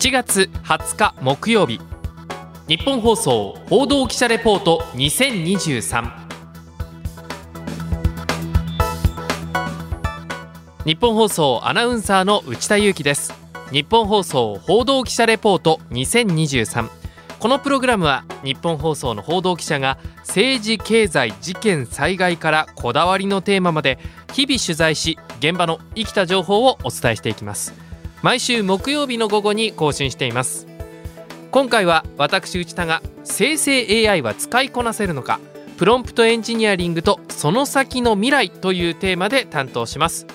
7月20日木曜日。日本放送報道記者レポート2023日本放送アナウンサーの内田裕樹です。日本放送報道記者レポート2023このプログラムは日本放送の報道記者が政治経済事件災害からこだわりのテーマまで日々取材し現場の生きた情報をお伝えしていきます。毎週木曜日の午後に更新しています。今回は私内田が生成 AI は使いこなせるのかプロンプトエンジニアリングとその先の未来というテーマで担当します。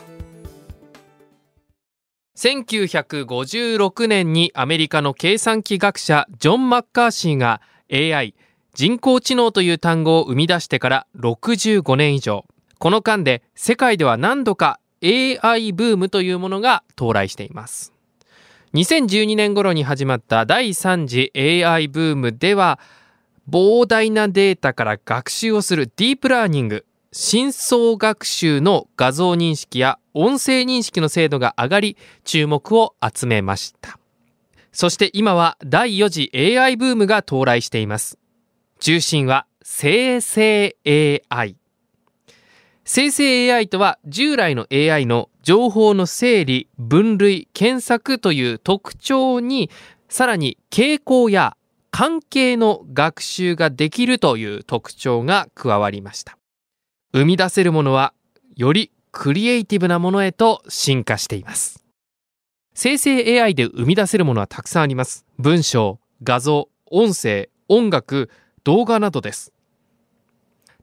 1956年にアメリカの計算機学者ジョン・マッカーシーが AI 人工知能という単語を生み出してから65年以上。この間で世界では何度か AI ブームというものが到来しています。2012年頃に始まった第3次 AI ブームでは膨大なデータから学習をするディープラーニング深層学習の画像認識や音声認識の精度が上がり注目を集めました。そして今は第4次 AI ブームが到来しています。中心は生成 AI 生成 AI とは従来の AI の情報の整理分類検索という特徴にさらに傾向や関係の学習ができるという特徴が加わりました。生み出せるものはよりクリエイティブなものへと進化しています。生成 AI で生み出せるものはたくさんあります。文章画像音声音楽動画などです。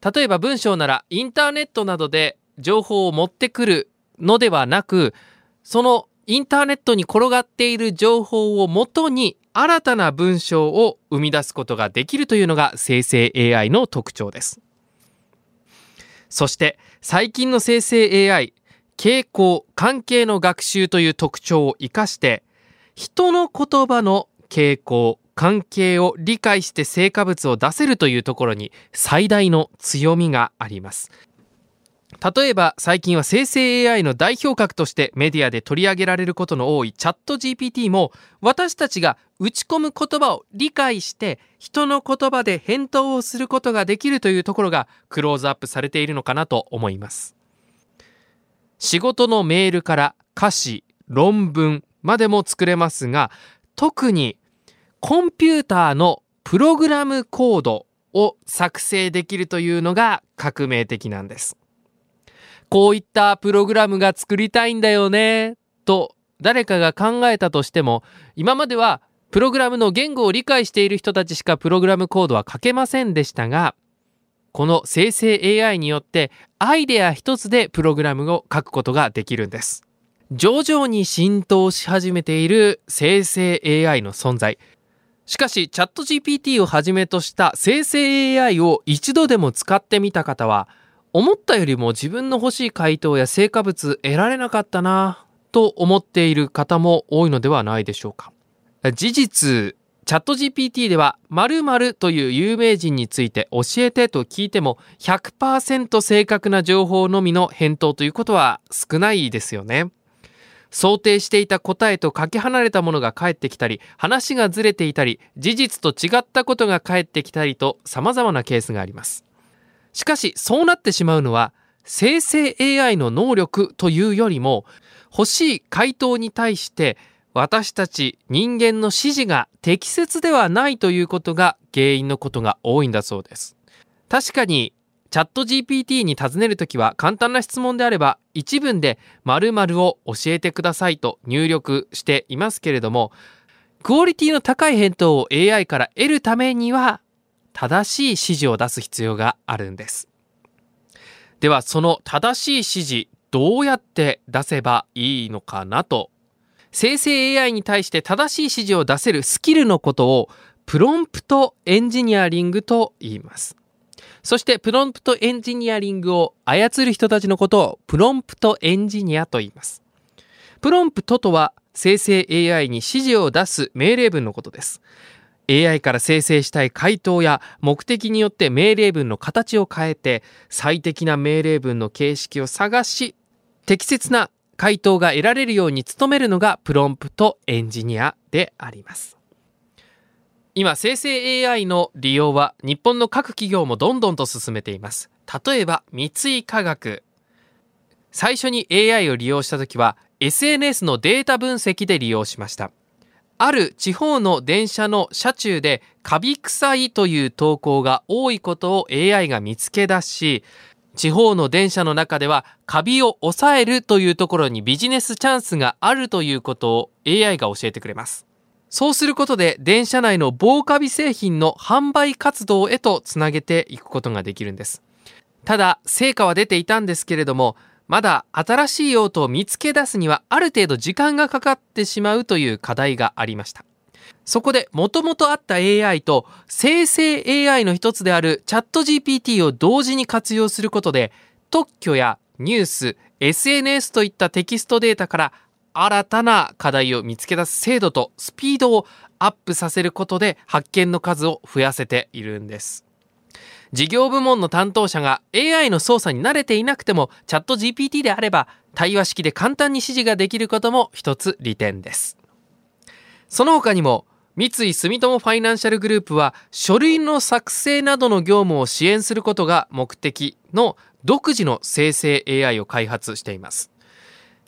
例えば文章ならインターネットなどで情報を持ってくるのではなくそのインターネットに転がっている情報をもとに新たな文章を生み出すことができるというのが生成 AI の特徴です。そして最近の生成 AI 傾向関係の学習という特徴を生かして人の言葉の傾向関係を理解して成果物を出せるというところに最大の強みがあります。例えば最近は生成 AI の代表格としてメディアで取り上げられることの多いチャット GPT も私たちが打ち込む言葉を理解して人の言葉で返答をすることができるというところがクローズアップされているのかなと思います。仕事のメールから歌詞論文までも作れますが特にコンピューターのプログラムコードを作成できるというのが革命的なんです。こういったプログラムが作りたいんだよねと誰かが考えたとしても今まではプログラムの言語を理解している人たちしかプログラムコードは書けませんでしたがこの生成 AI によってアイデア一つでプログラムを書くことができるんです。徐々に浸透し始めている生成 AI の存在。しかしチャット GPT をはじめとした生成 AI を一度でも使ってみた方は思ったよりも自分の欲しい回答や成果物得られなかったなと思っている方も多いのではないでしょうか。事実、チャット GPT では〇〇という有名人について教えてと聞いても100%正確な情報のみの返答ということは少ないですよね。想定していた答えとかけ離れたものが返ってきたり話がずれていたり事実と違ったことが返ってきたりと様々なケースがあります。しかしそうなってしまうのは生成 AI の能力というよりも欲しい回答に対して私たち人間の指示が適切ではないということが原因のことが多いんだそうです。確かにチャット GPT に尋ねるときは簡単な質問であれば一文で〇〇を教えてくださいと入力していますけれどもクオリティの高い返答を AI から得るためには正しい指示を出す必要があるんです。ではその正しい指示どうやって出せばいいのかなと。生成 AI に対して正しい指示を出せるスキルのことをプロンプトエンジニアリングと言います。そしてプロンプトエンジニアリングを操る人たちのことをプロンプトエンジニアと言います。プロンプトとは生成 AI に指示を出す命令文のことです。AI から生成したい回答や目的によって命令文の形を変えて最適な命令文の形式を探し適切な回答が得られるように努めるのがプロンプトエンジニアであります。今生成 AI の利用は日本の各企業もどんどんと進めています。例えば三井化学。最初に AI を利用した時は SNS のデータ分析で利用しました。ある地方の電車の車中でカビ臭いという投稿が多いことを AI が見つけ出し地方の電車の中ではカビを抑えるというところにビジネスチャンスがあるということを AI が教えてくれます。そうすることで電車内の防カビ製品の販売活動へとつなげていくことができるんです。ただ、成果は出ていたんですけれども、まだ新しい用途を見つけ出すにはある程度時間がかかってしまうという課題がありました。そこで元々あった AI と生成 AI の一つであるチャット GPT を同時に活用することで特許やニュース、SNS といったテキストデータから新たな課題を見つけ出す精度とスピードをアップさせることで発見の数を増やせているんです。事業部門の担当者が AI の操作に慣れていなくてもチャット GPT であれば対話式で簡単に指示ができることも一つ利点です。その他にも三井住友ファイナンシャルグループは書類の作成などの業務を支援することが目的の独自の生成 AI を開発しています。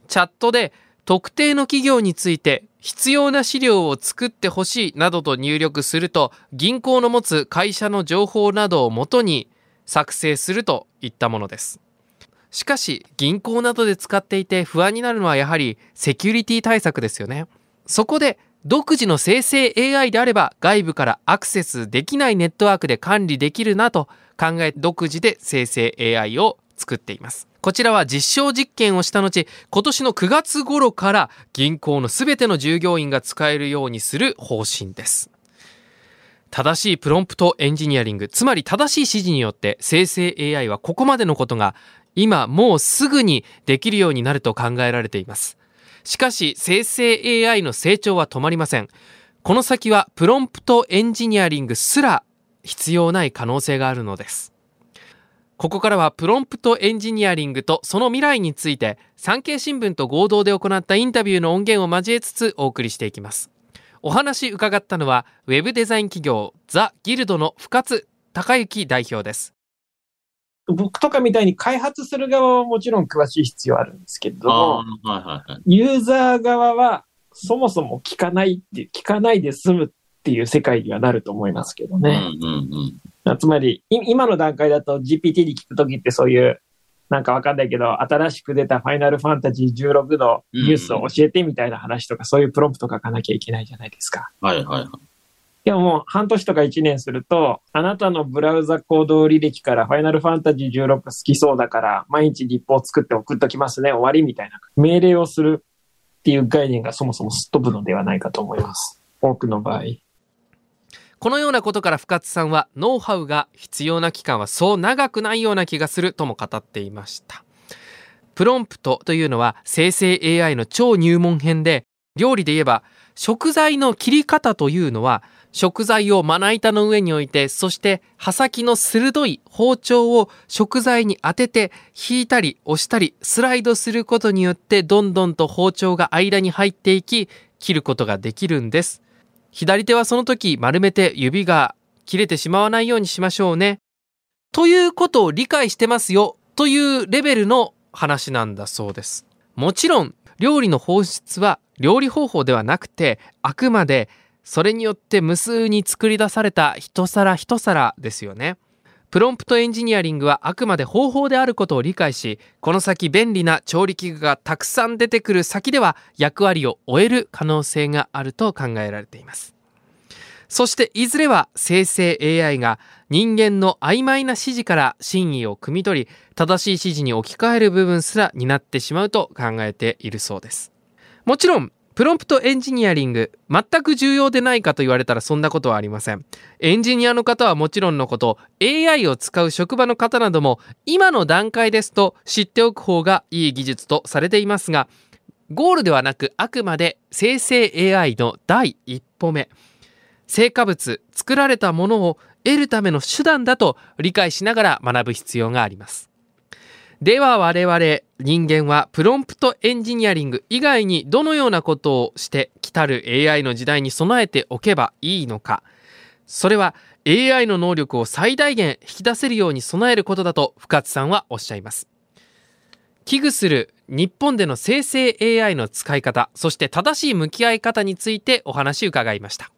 チャットで特定の企業について必要な資料を作ってほしいなどと入力すると銀行の持つ会社の情報などをもとに作成するといったものです。しかし銀行などで使っていて不安になるのはやはりセキュリティ対策ですよね。そこで独自の生成 AI であれば外部からアクセスできないネットワークで管理できるなと考え独自で生成 AI を作っています。こちらは実証実験をした後、今年の9月頃から銀行のすべての従業員が使えるようにする方針です。正しいプロンプトエンジニアリング、つまり正しい指示によって生成 AI はここまでのことが今もうすぐにできるようになると考えられています。しかし生成 AI の成長は止まりません。この先はプロンプトエンジニアリングすら必要ない可能性があるのです。ここからはプロンプトエンジニアリングとその未来について産経新聞と合同で行ったインタビューの音源を交えつつお送りしていきます。お話伺ったのはウェブデザイン企業ザ・ギルドの深津隆之代表です。僕とかみたいに開発する側はもちろん詳しい必要あるんですけども、はいはいはい、ユーザー側はそもそも聞かないって、聞かないで済むっていう世界にはなると思いますけどね。うんうんうん、つまり、今の段階だと GPT に聞くときってそういう、なんかわかんないけど、新しく出たファイナルファンタジー16のニュースを教えてみたいな話とか、そういうプロンプト書かなきゃいけないじゃないですか。はいはいはい。でももう半年とか1年すると、あなたのブラウザコード履歴からファイナルファンタジー16好きそうだから、毎日立法作って送っときますね、終わりみたいな。命令をするっていう概念がそもそもすっ飛ぶのではないかと思います。多くの場合。このようなことから深津さんはノウハウが必要な期間はそう長くないような気がするとも語っていました。プロンプトというのは生成 AI の超入門編で料理で言えば食材の切り方というのは食材をまな板の上に置いてそして刃先の鋭い包丁を食材に当てて引いたり押したりスライドすることによってどんどんと包丁が間に入っていき切ることができるんです左手はその時丸めて指が切れてしまわないようにしましょうね。ということを理解してますよというレベルの話なんだそうです。もちろん料理の本質は料理方法ではなくてあくまでそれによって無数に作り出された一皿一皿ですよね。プロンプトエンジニアリングはあくまで方法であることを理解しこの先便利な調理器具がたくさん出てくる先では役割を終える可能性があると考えられています。そしていずれは生成 AI が人間の曖昧な指示から真意を汲み取り正しい指示に置き換える部分すら担ってしまうと考えているそうです。もちろんプロンプトエンジニアリング、全く重要でないかと言われたらそんなことはありません。エンジニアの方はもちろんのこと、AI を使う職場の方なども、今の段階ですと知っておく方がいい技術とされていますが、ゴールではなくあくまで生成 AI の第一歩目。成果物、作られたものを得るための手段だと理解しながら学ぶ必要があります。では我々人間はプロンプトエンジニアリング以外にどのようなことをして来たる AI の時代に備えておけばいいのか。それは AI の能力を最大限引き出せるように備えることだと深津さんはおっしゃいます。危惧する日本での生成 AI の使い方そして正しい向き合い方についてお話伺いました。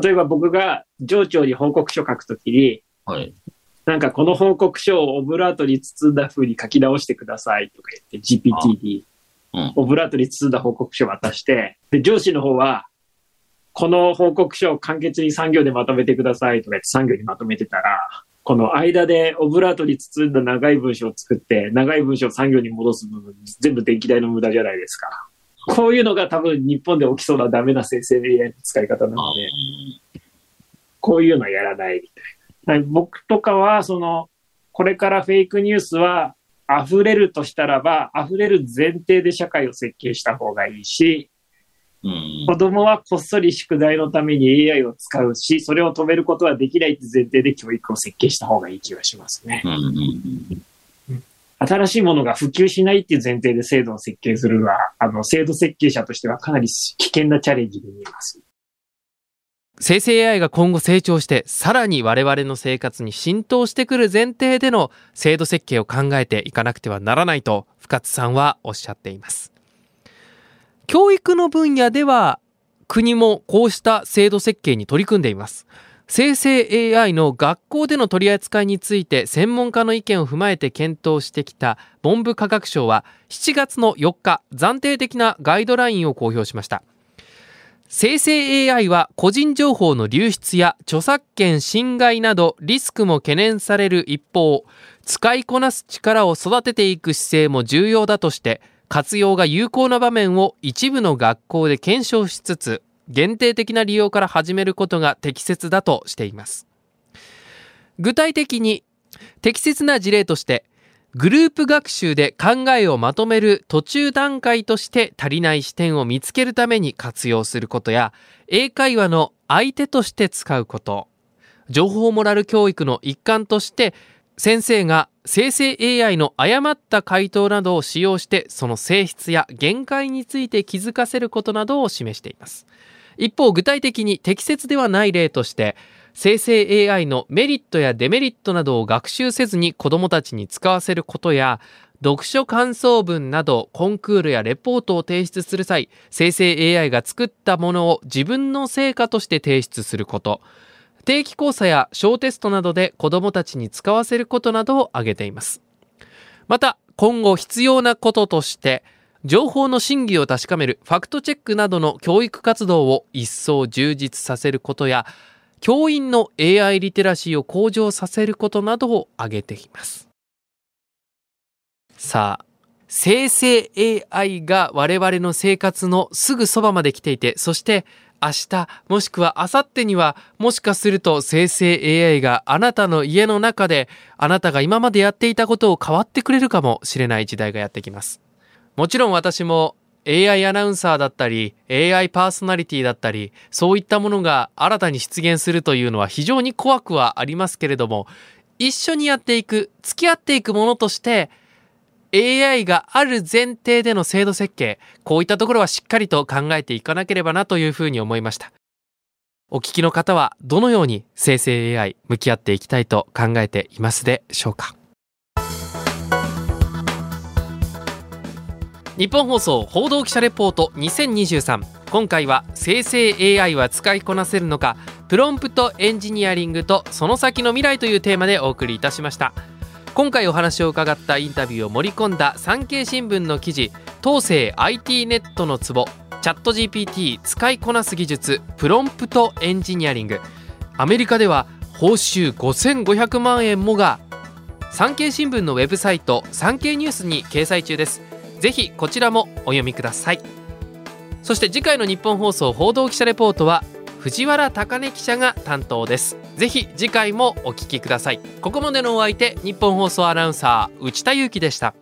例えば僕が上長に報告書書くときに、はい、なんかこの報告書をオブラートに包んだ風に書き直してくださいとか言って GPT にオブラートに包んだ報告書を渡して、で、上司の方は、この報告書を簡潔に3行でまとめてくださいとか言って3行にまとめてたら、この間でオブラートに包んだ長い文章を作って、長い文章を3行に戻す部分、全部電気代の無駄じゃないですか。こういうのが多分日本で起きそうなダメな生成 AI の使い方なので、こういうのはやらないみたいな。僕とかは、その、これからフェイクニュースは溢れるとしたらば、溢れる前提で社会を設計した方がいいし、うん、子供はこっそり宿題のために AI を使うし、それを止めることはできないって前提で教育を設計した方がいい気がしますね。うん、新しいものが普及しないっていう前提で制度を設計するのは、あの、制度設計者としてはかなり危険なチャレンジに見えます。生成 AI が今後成長してさらに我々の生活に浸透してくる前提での制度設計を考えていかなくてはならないと深津さんはおっしゃっています。教育の分野では国もこうした制度設計に取り組んでいます。生成 AI の学校での取り扱いについて専門家の意見を踏まえて検討してきた文部科学省は7月の4日暫定的なガイドラインを公表しました。生成 AI は個人情報の流出や著作権侵害などリスクも懸念される一方使いこなす力を育てていく姿勢も重要だとして活用が有効な場面を一部の学校で検証しつつ限定的な利用から始めることが適切だとしています。具体的に適切な事例としてグループ学習で考えをまとめる途中段階として足りない視点を見つけるために活用すること。や英会話の相手として使うこと。情報モラル教育の一環として先生が生成 AI の誤った回答などを使用してその性質や限界について気づかせることなどを示しています。一方具体的に適切ではない例として生成 AI のメリットやデメリットなどを学習せずに子どもたちに使わせることや読書感想文などコンクールやレポートを提出する際生成 AI が作ったものを自分の成果として提出すること。定期考査や小テストなどで子どもたちに使わせることなどを挙げています。また今後必要なこととして情報の真偽を確かめるファクトチェックなどの教育活動を一層充実させることや教員の AI リテラシーを向上させることなどを挙げています。さあ生成 AI が我々の生活のすぐそばまで来ていてそして明日もしくは明後日にはもしかすると生成 AI があなたの家の中であなたが今までやっていたことを変わってくれるかもしれない時代がやってきます。もちろん私も AI アナウンサーだったり AI パーソナリティだったりそういったものが新たに出現するというのは非常に怖くはありますけれども一緒にやっていく付き合っていくものとして AI がある前提での制度設計こういったところはしっかりと考えていかなければなというふうに思いました。お聞きの方はどのように生成 AI 向き合っていきたいと考えていますでしょうか？日本放送報道記者レポート2023今回は生成 AI は使いこなせるのかプロンプトエンジニアリングとその先の未来というテーマでお送りいたしました。今回お話を伺ったインタビューを盛り込んだ産経新聞の記事東西 IT ネットのツボチャット GPT 使いこなす技術プロンプトエンジニアリング。アメリカでは報酬5500万円もが産経新聞のウェブサイト産経ニュースに掲載中です。ぜひこちらもお読みください。そして次回の日本放送報道記者レポートは藤原貴根記者が担当です。ぜひ次回もお聞きください。ここまでのお相手日本放送アナウンサー内田裕樹でした。